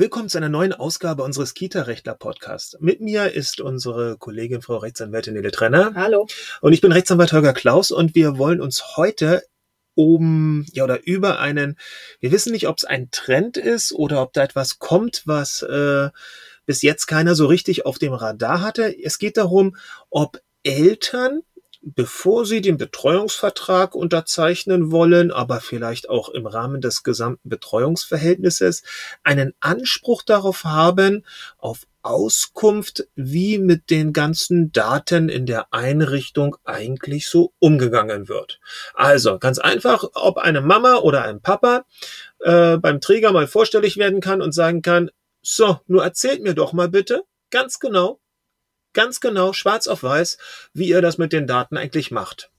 Willkommen zu einer neuen Ausgabe unseres Kita-Rechtler-Podcasts. Mit mir ist unsere Kollegin Frau Rechtsanwältin Nele Trenner. Hallo. Und ich bin Rechtsanwalt Holger Klaus und wir wollen uns heute um ja oder über einen, wir wissen nicht, ob es ein Trend ist oder ob da etwas kommt, was äh, bis jetzt keiner so richtig auf dem Radar hatte. Es geht darum, ob Eltern bevor sie den Betreuungsvertrag unterzeichnen wollen, aber vielleicht auch im Rahmen des gesamten Betreuungsverhältnisses, einen Anspruch darauf haben, auf Auskunft, wie mit den ganzen Daten in der Einrichtung eigentlich so umgegangen wird. Also ganz einfach, ob eine Mama oder ein Papa äh, beim Träger mal vorstellig werden kann und sagen kann, so, nur erzählt mir doch mal bitte ganz genau, ganz genau, schwarz auf weiß, wie ihr das mit den Daten eigentlich macht.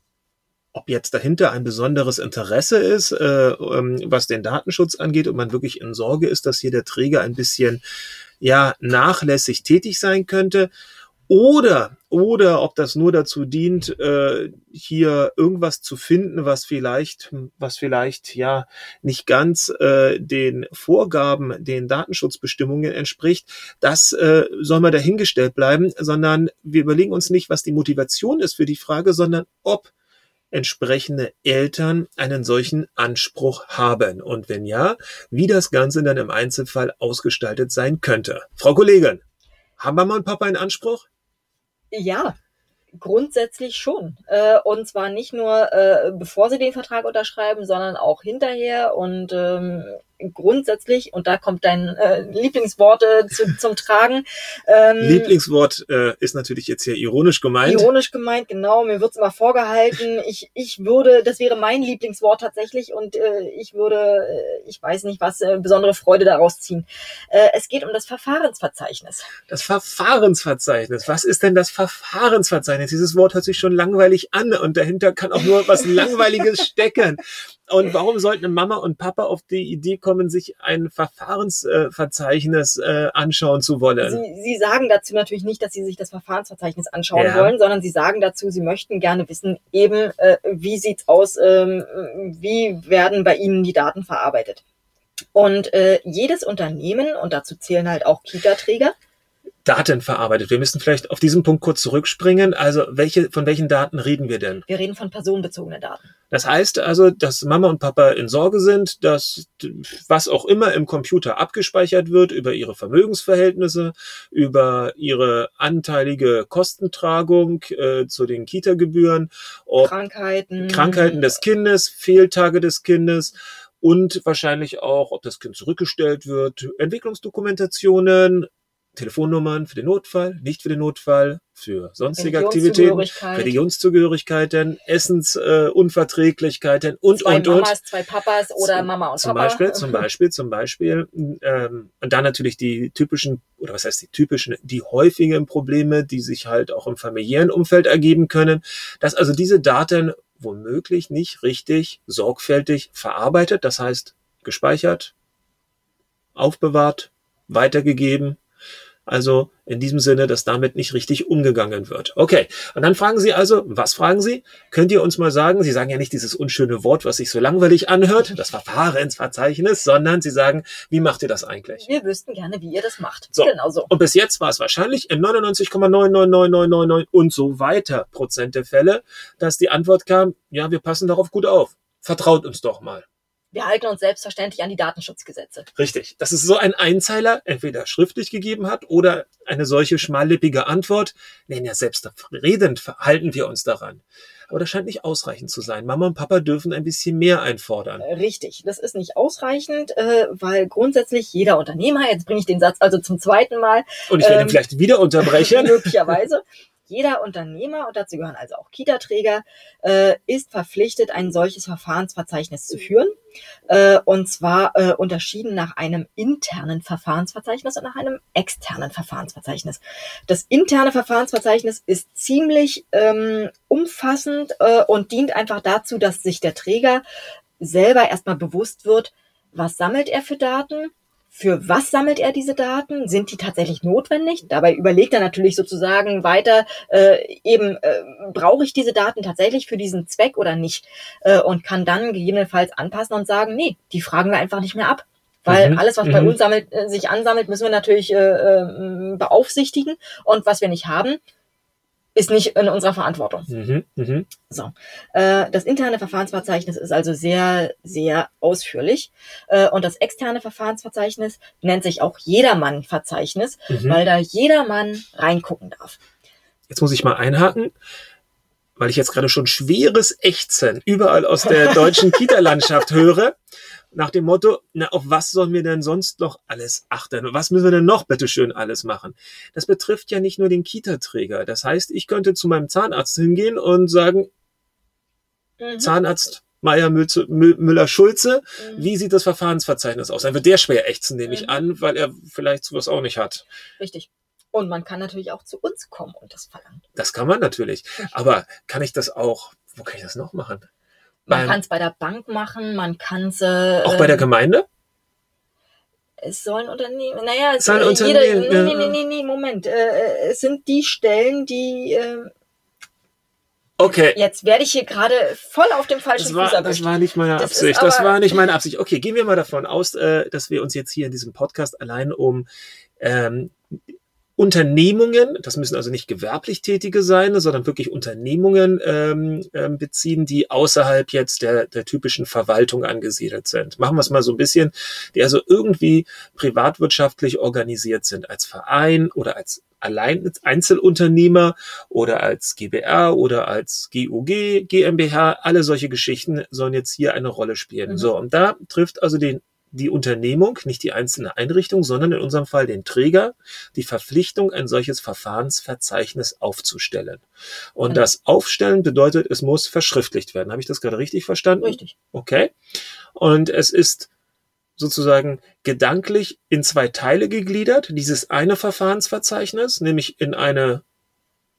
Ob jetzt dahinter ein besonderes Interesse ist, äh, ähm, was den Datenschutz angeht und man wirklich in Sorge ist, dass hier der Träger ein bisschen ja nachlässig tätig sein könnte oder oder ob das nur dazu dient, äh, hier irgendwas zu finden, was vielleicht, was vielleicht ja nicht ganz äh, den Vorgaben, den Datenschutzbestimmungen entspricht, das äh, soll mal dahingestellt bleiben, sondern wir überlegen uns nicht, was die Motivation ist für die Frage, sondern ob entsprechende Eltern einen solchen Anspruch haben und wenn ja, wie das Ganze dann im Einzelfall ausgestaltet sein könnte. Frau Kollegin, haben Mama und Papa einen Anspruch? Ja, grundsätzlich schon. Äh, und zwar nicht nur, äh, bevor sie den Vertrag unterschreiben, sondern auch hinterher. Und ähm, grundsätzlich, und da kommt dein äh, Lieblingswort äh, zu, zum Tragen. Ähm, Lieblingswort äh, ist natürlich jetzt hier ironisch gemeint. Ironisch gemeint, genau. Mir wird's immer vorgehalten. Ich, ich würde, das wäre mein Lieblingswort tatsächlich und äh, ich würde, äh, ich weiß nicht was, äh, besondere Freude daraus ziehen. Äh, es geht um das Verfahrensverzeichnis. Das Verfahrensverzeichnis. Was ist denn das Verfahrensverzeichnis? Dieses Wort hört sich schon langweilig an und dahinter kann auch nur was Langweiliges stecken. Und warum sollten Mama und Papa auf die Idee kommen, sich ein Verfahrensverzeichnis äh, anschauen zu wollen? Sie, sie sagen dazu natürlich nicht, dass sie sich das Verfahrensverzeichnis anschauen ja. wollen, sondern sie sagen dazu, sie möchten gerne wissen, eben, äh, wie sieht's aus, ähm, wie werden bei ihnen die Daten verarbeitet. Und äh, jedes Unternehmen, und dazu zählen halt auch Kita-Träger, Daten verarbeitet. Wir müssen vielleicht auf diesen Punkt kurz zurückspringen. Also welche, von welchen Daten reden wir denn? Wir reden von personenbezogenen Daten. Das heißt also, dass Mama und Papa in Sorge sind, dass was auch immer im Computer abgespeichert wird über ihre Vermögensverhältnisse, über ihre anteilige Kostentragung äh, zu den Kita-Gebühren, Krankheiten, Krankheiten des Kindes, Fehltage des Kindes, und wahrscheinlich auch, ob das Kind zurückgestellt wird, Entwicklungsdokumentationen, Telefonnummern für den Notfall, nicht für den Notfall, für sonstige Aktivitäten, Religionszugehörigkeiten, Essensunverträglichkeiten äh, und, zwei und, Mamas, und. zwei Papas oder zum, Mama und zum Papa. Beispiel, zum Beispiel, zum Beispiel. Ähm, und dann natürlich die typischen, oder was heißt die typischen, die häufigen Probleme, die sich halt auch im familiären Umfeld ergeben können, dass also diese Daten womöglich nicht richtig sorgfältig verarbeitet, das heißt gespeichert, aufbewahrt, weitergegeben, also in diesem Sinne, dass damit nicht richtig umgegangen wird. Okay, und dann fragen Sie also, was fragen Sie? Könnt ihr uns mal sagen, Sie sagen ja nicht dieses unschöne Wort, was sich so langweilig anhört, das Verfahrensverzeichnis, sondern Sie sagen, wie macht ihr das eigentlich? Wir wüssten gerne, wie ihr das macht. So. Genau so. Und bis jetzt war es wahrscheinlich in 99,999999 und so weiter Prozent der Fälle, dass die Antwort kam, ja, wir passen darauf gut auf. Vertraut uns doch mal wir halten uns selbstverständlich an die Datenschutzgesetze. Richtig. Dass es so ein Einzeiler entweder schriftlich gegeben hat oder eine solche schmallippige Antwort. Nein, ja, selbstredend halten wir uns daran. Aber das scheint nicht ausreichend zu sein. Mama und Papa dürfen ein bisschen mehr einfordern. Äh, richtig, das ist nicht ausreichend, äh, weil grundsätzlich jeder Unternehmer, jetzt bringe ich den Satz also zum zweiten Mal. Und ich werde ähm, ihn vielleicht wieder unterbrechen. möglicherweise. Jeder Unternehmer, und dazu gehören also auch Kita-Träger, äh, ist verpflichtet, ein solches Verfahrensverzeichnis zu führen. Äh, und zwar äh, unterschieden nach einem internen Verfahrensverzeichnis und nach einem externen Verfahrensverzeichnis. Das interne Verfahrensverzeichnis ist ziemlich ähm, umfassend äh, und dient einfach dazu, dass sich der Träger selber erstmal bewusst wird, was sammelt er für Daten, für was sammelt er diese Daten? Sind die tatsächlich notwendig? Dabei überlegt er natürlich sozusagen weiter, äh, eben äh, brauche ich diese Daten tatsächlich für diesen Zweck oder nicht? Äh, und kann dann gegebenenfalls anpassen und sagen, nee, die fragen wir einfach nicht mehr ab. Weil Mhm, alles, was bei mhm. uns sammelt, äh, sich ansammelt, müssen wir natürlich äh, äh, beaufsichtigen. Und was wir nicht haben, ist nicht in unserer Verantwortung. Mhm. Mhm. So. Äh, das interne Verfahrensverzeichnis ist also sehr, sehr ausführlich. Äh, und das externe Verfahrensverzeichnis nennt sich auch Jedermann-Verzeichnis, Mhm. weil da jedermann reingucken darf. Jetzt muss ich mal einhaken, weil ich jetzt gerade schon schweres Ächzen überall aus der deutschen Kita-Landschaft höre. Nach dem Motto, na, auf was sollen wir denn sonst noch alles achten? Was müssen wir denn noch bitteschön alles machen? Das betrifft ja nicht nur den Kita-Träger. Das heißt, ich könnte zu meinem Zahnarzt hingehen und sagen, Mhm. Zahnarzt Meier Müller-Schulze, Mhm. wie sieht das Verfahrensverzeichnis aus? Dann wird der schwer ächzen, nehme ich Mhm. an, weil er vielleicht sowas auch nicht hat. Richtig. Und man kann natürlich auch zu uns kommen und das verlangen. Das kann man natürlich. Aber kann ich das auch, wo kann ich das noch machen? Man kann es bei der Bank machen, man kann es. Äh, Auch bei der Gemeinde? Es sollen Unternehmen. Naja, es Sollen äh, Unternehmen, jede, ja. nee, nee, nee, nee, Moment. Äh, äh, es sind die Stellen, die. Äh, Okay. jetzt werde ich hier gerade voll auf dem falschen Das Fuß war, das erwischt. war nicht meine Das Absicht. Das war nicht meine Absicht. Okay, gehen wir mal davon aus, äh, dass wir uns jetzt hier in diesem Podcast allein um ähm, Unternehmungen, das müssen also nicht gewerblich Tätige sein, sondern wirklich Unternehmungen ähm, ähm, beziehen, die außerhalb jetzt der, der typischen Verwaltung angesiedelt sind. Machen wir es mal so ein bisschen, die also irgendwie privatwirtschaftlich organisiert sind, als Verein oder als allein als Einzelunternehmer oder als GBR oder als GUG, GmbH, alle solche Geschichten sollen jetzt hier eine Rolle spielen. Mhm. So, und da trifft also den die Unternehmung, nicht die einzelne Einrichtung, sondern in unserem Fall den Träger, die Verpflichtung, ein solches Verfahrensverzeichnis aufzustellen. Und Genau. das Aufstellen bedeutet, es muss verschriftlicht werden. Habe ich das gerade richtig verstanden? Richtig. Okay. Und es ist sozusagen gedanklich in zwei Teile gegliedert. Dieses eine Verfahrensverzeichnis, nämlich in eine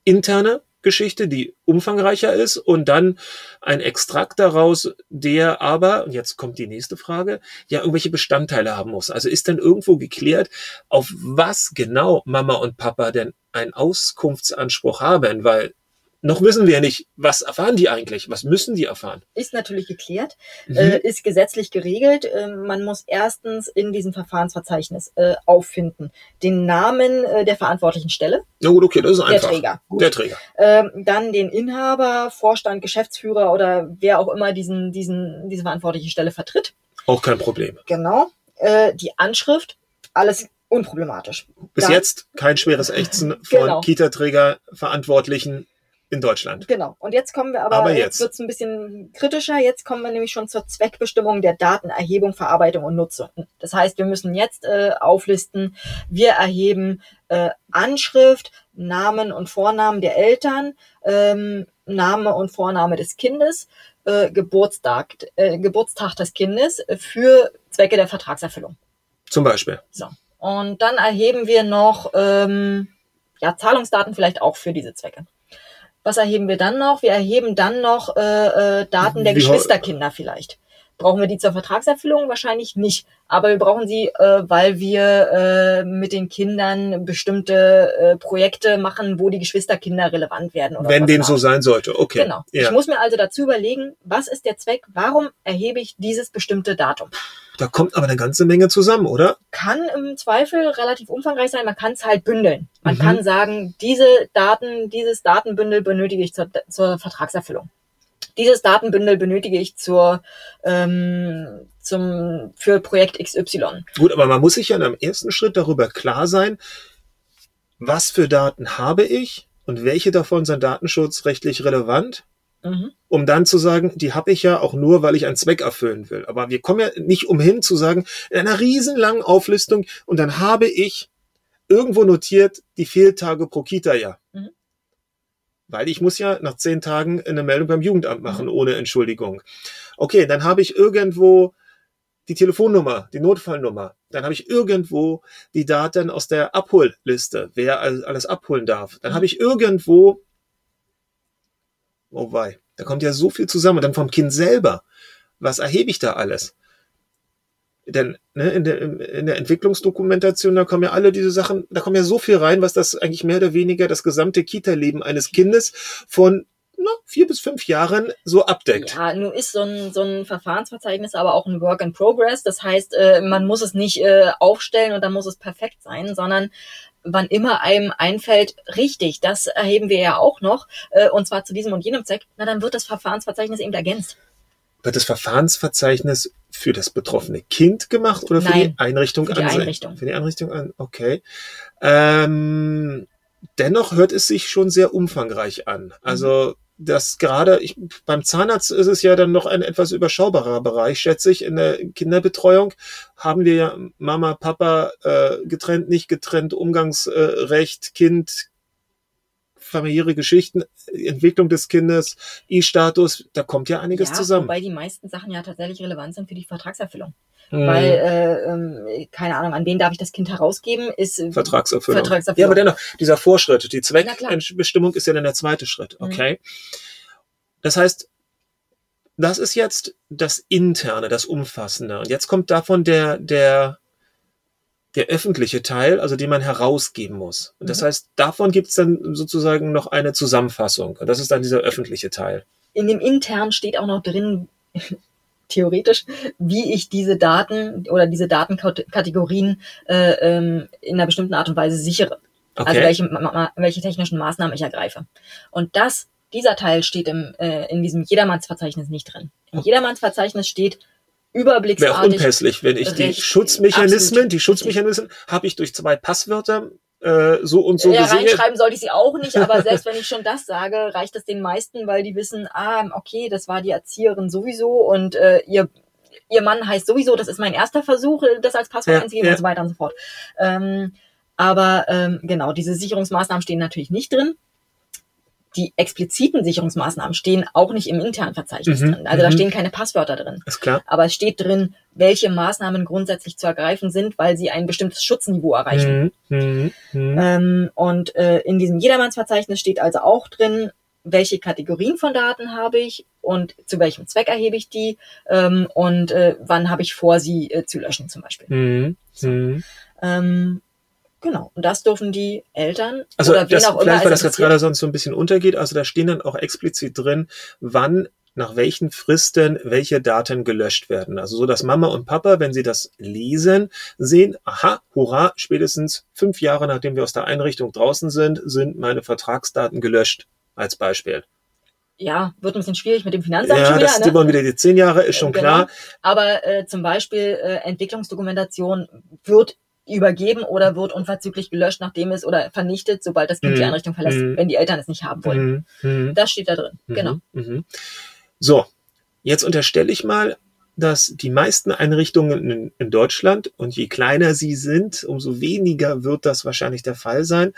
interne Geschichte, die umfangreicher ist und dann ein Extrakt daraus, der aber, und jetzt kommt die nächste Frage, ja irgendwelche Bestandteile haben muss. Also ist denn irgendwo geklärt, auf was genau Mama und Papa denn einen Auskunftsanspruch haben, weil noch wissen wir ja nicht, was erfahren die eigentlich, was müssen die erfahren. Ist natürlich geklärt, Mhm. äh, ist gesetzlich geregelt. Äh, man muss erstens in diesem Verfahrensverzeichnis äh, auffinden den Namen äh, der verantwortlichen Stelle, Na gut, okay, das ist der einfach. Träger. Gut. Der Träger. Ähm, dann den Inhaber, Vorstand, Geschäftsführer oder wer auch immer diesen, diesen, diese verantwortliche Stelle vertritt. Auch kein Problem. Genau. Äh, die Anschrift, alles unproblematisch. Bis Dann- jetzt kein schweres Ächzen von Genau. Kita-Träger, Verantwortlichen in Deutschland. Genau. Und jetzt kommen wir aber, Aber jetzt, jetzt. wird's ein bisschen kritischer. Jetzt kommen wir nämlich schon zur Zweckbestimmung der Datenerhebung, Verarbeitung und Nutzung. Das heißt, wir müssen jetzt äh, auflisten, wir erheben äh, Anschrift, Namen und Vornamen der Eltern, ähm, Name und Vorname des Kindes, äh, Geburtstag, äh, Geburtstag des Kindes für Zwecke der Vertragserfüllung. Zum Beispiel. So. Und dann erheben wir noch ähm, ja, Zahlungsdaten vielleicht auch für diese Zwecke. Was erheben wir dann noch? Wir erheben dann noch äh, äh, Daten der Geschwisterkinder vielleicht. Brauchen wir die zur Vertragserfüllung? Wahrscheinlich nicht. Aber wir brauchen sie, äh, weil wir äh, mit den Kindern bestimmte äh, Projekte machen, wo die Geschwisterkinder relevant werden. Wenn dem so sein sollte. Okay. Genau. Ja. Ich muss mir also dazu überlegen, was ist der Zweck? Warum erhebe ich dieses bestimmte Datum? Da kommt aber eine ganze Menge zusammen, oder? kann im Zweifel relativ umfangreich sein. Man kann es halt bündeln. Man Mhm. kann sagen, diese Daten, dieses Datenbündel benötige ich zur, zur Vertragserfüllung. Dieses Datenbündel benötige ich zur, ähm, zum, für Projekt XY. Gut, aber man muss sich ja in einem ersten Schritt darüber klar sein, was für Daten habe ich und welche davon sind datenschutzrechtlich relevant, Mhm. um dann zu sagen, die habe ich ja auch nur, weil ich einen Zweck erfüllen will. Aber wir kommen ja nicht umhin zu sagen, in einer riesenlangen Auflistung und dann habe ich irgendwo notiert die Fehltage pro Kita-Jahr. Mhm. Weil ich muss ja nach zehn Tagen eine Meldung beim Jugendamt machen, ohne Entschuldigung. Okay, dann habe ich irgendwo die Telefonnummer, die Notfallnummer. Dann habe ich irgendwo die Daten aus der Abholliste, wer all- alles abholen darf. Dann Mhm. habe ich irgendwo, oh wei, da kommt ja so viel zusammen. Und dann vom Kind selber. Was erhebe ich da alles? Denn ne, in, der, in der Entwicklungsdokumentation, da kommen ja alle diese Sachen, da kommt ja so viel rein, was das eigentlich mehr oder weniger das gesamte Kita-Leben eines Kindes von na, vier bis fünf Jahren so abdeckt. Ja, nun ist so ein, so ein Verfahrensverzeichnis aber auch ein Work in Progress. Das heißt, äh, man muss es nicht äh, aufstellen und dann muss es perfekt sein, sondern wann immer einem einfällt, richtig, das erheben wir ja auch noch, äh, und zwar zu diesem und jenem Zweck, na dann wird das Verfahrensverzeichnis eben ergänzt. Wird das Verfahrensverzeichnis für das betroffene Kind gemacht oder für Nein, die Einrichtung für die an? Einrichtung. Für die Einrichtung an, okay. Ähm, dennoch hört es sich schon sehr umfangreich an. Also das gerade ich, beim Zahnarzt ist es ja dann noch ein etwas überschaubarer Bereich, schätze ich. In der Kinderbetreuung haben wir ja Mama, Papa äh, getrennt, nicht getrennt, Umgangsrecht, Kind, familiäre Geschichten, Entwicklung des Kindes, E-Status, da kommt ja einiges ja, zusammen. Wobei die meisten Sachen ja tatsächlich relevant sind für die Vertragserfüllung. Hm, Weil, äh, ähm, keine Ahnung, an wen darf ich das Kind herausgeben, ist äh, Vertragserfüllung. Vertragserfüllung. Ja, aber dennoch, dieser Vorschritt, die. Zweckbestimmung ist ja dann der zweite Schritt, Mhm. okay? Das heißt, das ist jetzt das Interne, das Umfassende. Und jetzt kommt davon der, der, der öffentliche Teil, also den man herausgeben muss. Und das Mhm. heißt, davon gibt es dann sozusagen noch eine Zusammenfassung. Und das ist dann dieser öffentliche Teil. in dem intern steht auch noch drin, theoretisch, wie ich diese Daten oder diese Datenkategorien äh, ähm, in einer bestimmten Art und Weise sichere. Okay. Also welche, welche technischen Maßnahmen ich ergreife. Und das, dieser Teil steht im, äh, in diesem Jedermannsverzeichnis nicht drin. Im Okay. Jedermannsverzeichnis steht Wäre überblicksartig. unpässlich, wenn ich die Recht, Schutzmechanismen, die Schutzmechanismen habe ich durch zwei Passwörter äh, so und so ja, gesehen. reinschreiben sollte ich sie auch nicht, aber selbst wenn ich schon das sage, reicht es den meisten, weil die wissen, ah, okay, das war die Erzieherin sowieso und äh, ihr ihr Mann heißt sowieso, das ist mein erster Versuch, äh, das als Passwort Ja, einzugeben ja. und so weiter und so fort. Ähm, aber ähm, genau, diese Sicherungsmaßnahmen stehen natürlich nicht drin. Die expliziten Sicherungsmaßnahmen stehen auch nicht im internen Verzeichnis Mhm, drin. Also da mhm. stehen keine Passwörter drin. Ist klar. Aber es steht drin, welche Maßnahmen grundsätzlich zu ergreifen sind, weil sie ein bestimmtes Schutzniveau erreichen. Mhm, mhm, mhm. Ähm, und äh, in diesem Jedermannsverzeichnis steht also auch drin, welche Kategorien von Daten habe ich und zu welchem Zweck erhebe ich die ähm, und äh, wann habe ich vor, sie äh, zu löschen zum Beispiel. Mhm, mhm. Ähm, genau, und das dürfen die Eltern Also oder wen das, auch immer vielleicht, weil das jetzt gerade sonst so ein bisschen untergeht, also da stehen dann auch explizit drin, wann nach welchen Fristen welche Daten gelöscht werden. Also so, dass Mama und Papa, wenn sie das lesen, sehen, aha, hurra, spätestens fünf Jahre nachdem wir aus der Einrichtung draußen sind, sind meine Vertragsdaten gelöscht, als Beispiel. Ja, wird ein bisschen schwierig mit dem Finanzamt Ja, schon das ist immer ne? wieder die zehn Jahre, ist schon Genau. klar. Aber äh, zum Beispiel äh, Entwicklungsdokumentation wird übergeben oder wird unverzüglich gelöscht, nachdem es oder vernichtet, sobald das Kind die Mhm. Einrichtung verlässt, Mhm. wenn die Eltern es nicht haben wollen. Mhm, mhm. Das steht da drin. Mhm, Genau. Mhm. So, jetzt unterstelle ich mal, dass die meisten Einrichtungen in, in Deutschland, und je kleiner sie sind, umso weniger wird das wahrscheinlich der Fall sein,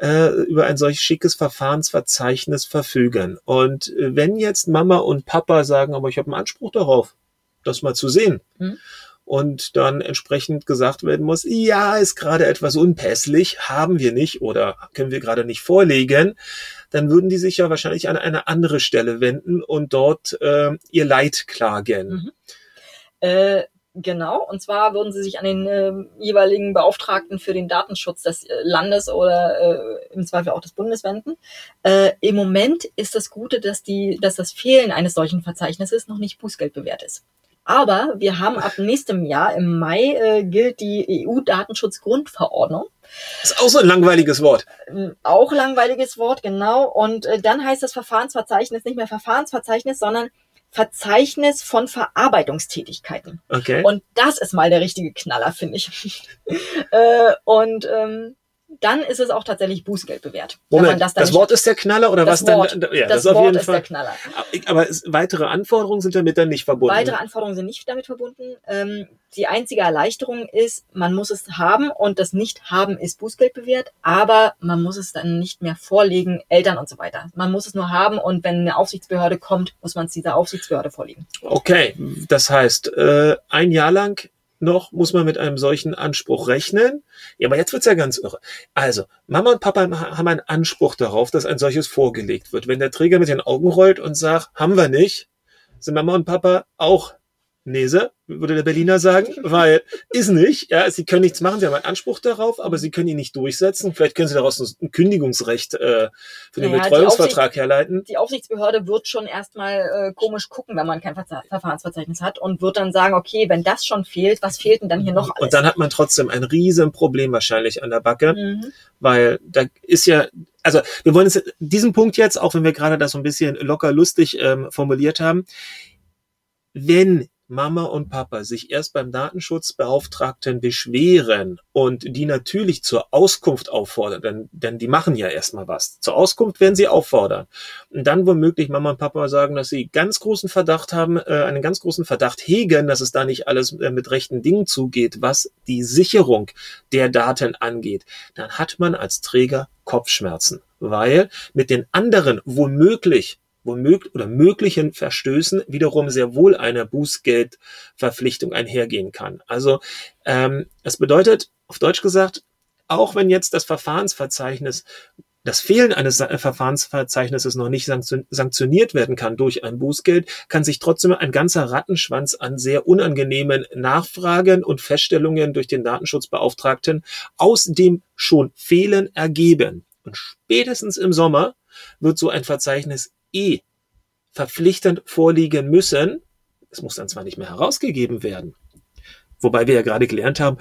äh, über ein solch schickes Verfahrensverzeichnis verfügen. Und äh, wenn jetzt Mama und Papa sagen, aber ich habe einen Anspruch darauf, das mal zu sehen, Mhm. Und dann entsprechend gesagt werden muss, ja, ist gerade etwas unpässlich, haben wir nicht oder können wir gerade nicht vorlegen, dann würden die sich ja wahrscheinlich an eine andere Stelle wenden und dort äh, ihr Leid klagen. Mhm. Äh, genau, und zwar würden sie sich an den äh, jeweiligen Beauftragten für den Datenschutz des äh, Landes oder äh, im Zweifel auch des Bundes wenden. Äh, Im Moment ist das Gute, dass, die, dass das Fehlen eines solchen Verzeichnisses noch nicht bußgeldbewehrt ist. Aber wir haben ab nächstem Jahr, im Mai, äh, gilt die EU-Datenschutzgrundverordnung. Ist auch so ein langweiliges Wort. Ähm, Auch langweiliges Wort, genau. Und äh, dann heißt das Verfahrensverzeichnis nicht mehr Verfahrensverzeichnis, sondern Verzeichnis von Verarbeitungstätigkeiten. Okay. Und das ist mal der richtige Knaller, finde ich. äh, und ähm, dann ist es auch tatsächlich Bußgeld bewährt. Moment, das, das, Wort ist der Knaller oder was Wort, dann? Ja, das das, auf Wort jeden ist der Fall. Knaller. Aber es, weitere Anforderungen sind damit dann nicht verbunden. Weitere Anforderungen sind nicht damit verbunden. Ähm, die einzige Erleichterung ist, man muss es haben und das Nicht-Haben ist Bußgeld bewährt, aber man muss es dann nicht mehr vorlegen, Eltern und so weiter. Man muss es nur haben und wenn eine Aufsichtsbehörde kommt, muss man es dieser Aufsichtsbehörde vorlegen. Okay, das heißt, äh, ein Jahr lang noch muss man mit einem solchen Anspruch rechnen. Ja, aber jetzt wird's ja ganz irre. Also, Mama und Papa haben einen Anspruch darauf, dass ein solches vorgelegt wird. Wenn der Träger mit den Augen rollt und sagt, haben wir nicht, sind Mama und Papa auch Nese, würde der Berliner sagen, weil ist nicht. Ja, sie können nichts machen, sie haben einen Anspruch darauf, aber sie können ihn nicht durchsetzen. Vielleicht können sie daraus ein Kündigungsrecht äh, für den Naja, die Betreuungsvertrag Aufsicht- herleiten. Die Aufsichtsbehörde wird schon erstmal äh, komisch gucken, wenn man kein Verfahrensverzeichnis hat und wird dann sagen, okay, wenn das schon fehlt, was fehlt denn dann hier noch alles? Und dann hat man trotzdem ein riesen Problem wahrscheinlich an der Backe. mhm. weil da ist ja, also wir wollen es diesen Punkt jetzt, auch wenn wir gerade das so ein bisschen locker lustig ähm, formuliert haben, wenn Mama und Papa sich erst beim Datenschutzbeauftragten beschweren und die natürlich zur Auskunft auffordern, denn, denn die machen ja erstmal was. Zur Auskunft werden sie auffordern. Und dann womöglich Mama und Papa sagen, dass sie ganz großen Verdacht haben, äh, einen ganz großen Verdacht hegen, dass es da nicht alles äh, mit rechten Dingen zugeht, was die Sicherung der Daten angeht, dann hat man als Träger Kopfschmerzen, weil mit den anderen womöglich womöglich oder möglichen Verstößen wiederum sehr wohl eine Bußgeldverpflichtung einhergehen kann. Also ähm, es bedeutet, auf Deutsch gesagt, auch wenn jetzt das Verfahrensverzeichnis das Fehlen eines Verfahrensverzeichnisses noch nicht sanktion- sanktioniert werden kann durch ein Bußgeld, kann sich trotzdem ein ganzer Rattenschwanz an sehr unangenehmen Nachfragen und Feststellungen durch den Datenschutzbeauftragten aus dem schon Fehlen ergeben. Und spätestens im Sommer wird so ein Verzeichnis eh verpflichtend vorliegen müssen. Es muss dann zwar nicht mehr herausgegeben werden, wobei wir ja gerade gelernt haben,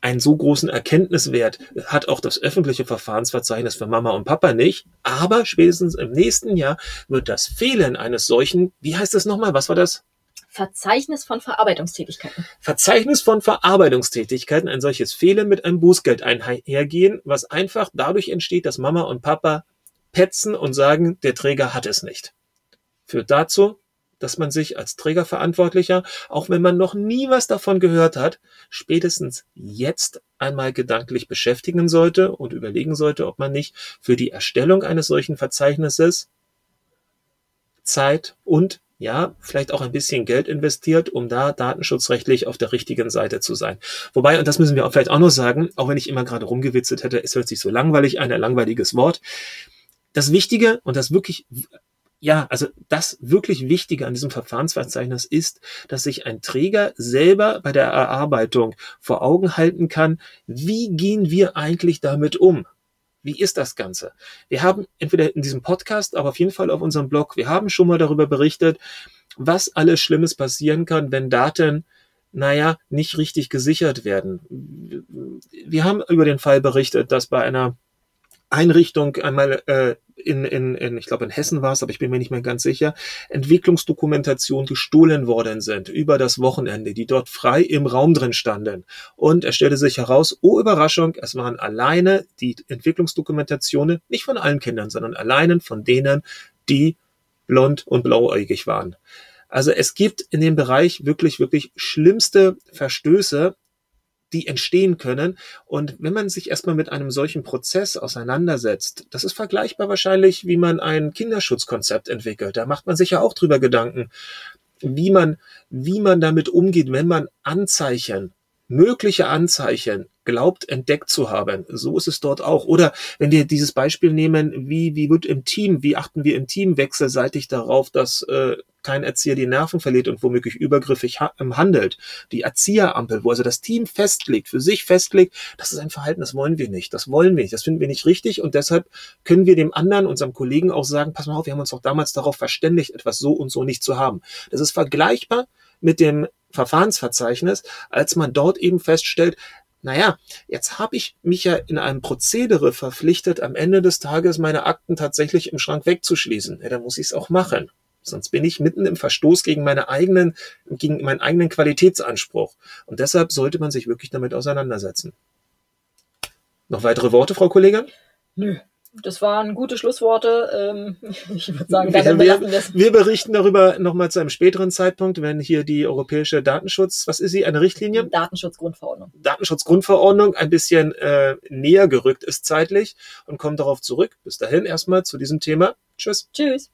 einen so großen Erkenntniswert hat auch das öffentliche Verfahrensverzeichnis für Mama und Papa nicht, aber spätestens im nächsten Jahr wird das Fehlen eines solchen, wie heißt das nochmal, was war das? Verzeichnis von Verarbeitungstätigkeiten. Verzeichnis von Verarbeitungstätigkeiten, ein solches Fehlen mit einem Bußgeld einhergehen, was einfach dadurch entsteht, dass Mama und Papa petzen und sagen, der Träger hat es nicht. Führt dazu, dass man sich als Trägerverantwortlicher, auch wenn man noch nie was davon gehört hat, spätestens jetzt einmal gedanklich beschäftigen sollte und überlegen sollte, ob man nicht für die Erstellung eines solchen Verzeichnisses Zeit und ja, vielleicht auch ein bisschen Geld investiert, um da datenschutzrechtlich auf der richtigen Seite zu sein. Wobei, und das müssen wir auch vielleicht auch noch sagen, auch wenn ich immer gerade rumgewitzelt hätte, es hört sich so langweilig an, ein langweiliges Wort. Das Wichtige und das wirklich, ja, also das wirklich Wichtige an diesem Verfahrensverzeichnis ist, dass sich ein Träger selber bei der Erarbeitung vor Augen halten kann, wie gehen wir eigentlich damit um? Wie ist das Ganze? Wir haben entweder in diesem Podcast, aber auf jeden Fall auf unserem Blog, wir haben schon mal darüber berichtet, was alles Schlimmes passieren kann, wenn Daten, naja, nicht richtig gesichert werden. Wir haben über den Fall berichtet, dass bei einer Einrichtung einmal äh, in, in, in, ich glaube in Hessen war es, aber ich bin mir nicht mehr ganz sicher, Entwicklungsdokumentation gestohlen worden sind über das Wochenende, die dort frei im Raum drin standen. Und es stellte sich heraus, oh Überraschung, es waren alleine die Entwicklungsdokumentationen, nicht von allen Kindern, sondern alleine von denen, die blond und blauäugig waren. Also es gibt in dem Bereich wirklich, wirklich schlimmste Verstöße, die entstehen können. Und wenn man sich erstmal mit einem solchen Prozess auseinandersetzt, das ist vergleichbar wahrscheinlich, wie man ein Kinderschutzkonzept entwickelt. Da macht man sich ja auch drüber Gedanken, wie man, wie man damit umgeht, wenn man Anzeichen, mögliche Anzeichen glaubt entdeckt zu haben. So ist es dort auch. Oder wenn wir dieses Beispiel nehmen, wie, wie wird im Team, wie achten wir im Team wechselseitig darauf, dass äh, kein Erzieher die Nerven verliert und womöglich übergriffig ha ähm, handelt. Die Erzieherampel, wo also das Team festlegt, für sich festlegt, das ist ein Verhalten, das wollen wir nicht, das wollen wir nicht, das finden wir nicht richtig und deshalb können wir dem anderen, unserem Kollegen auch sagen, pass mal auf, wir haben uns doch damals darauf verständigt, etwas so und so nicht zu haben. Das ist vergleichbar mit dem Verfahrensverzeichnis, als man dort eben feststellt, naja, jetzt habe ich mich ja in einem Prozedere verpflichtet, am Ende des Tages meine Akten tatsächlich im Schrank wegzuschließen. Ja, dann muss ich es auch machen. Sonst bin ich mitten im Verstoß gegen meine eigenen, gegen meinen eigenen Qualitätsanspruch. Und deshalb sollte man sich wirklich damit auseinandersetzen. Noch weitere Worte, Frau Kollegin? Nö. Das waren gute Schlussworte. Ähm, ich würde sagen, Wir- wir es. Wir berichten darüber nochmal zu einem späteren Zeitpunkt, wenn hier die europäische Datenschutz, was ist sie, eine Richtlinie? Datenschutzgrundverordnung. Datenschutzgrundverordnung ein bisschen äh, näher gerückt ist zeitlich und kommen darauf zurück. Bis dahin erstmal zu diesem Thema. Tschüss. Tschüss.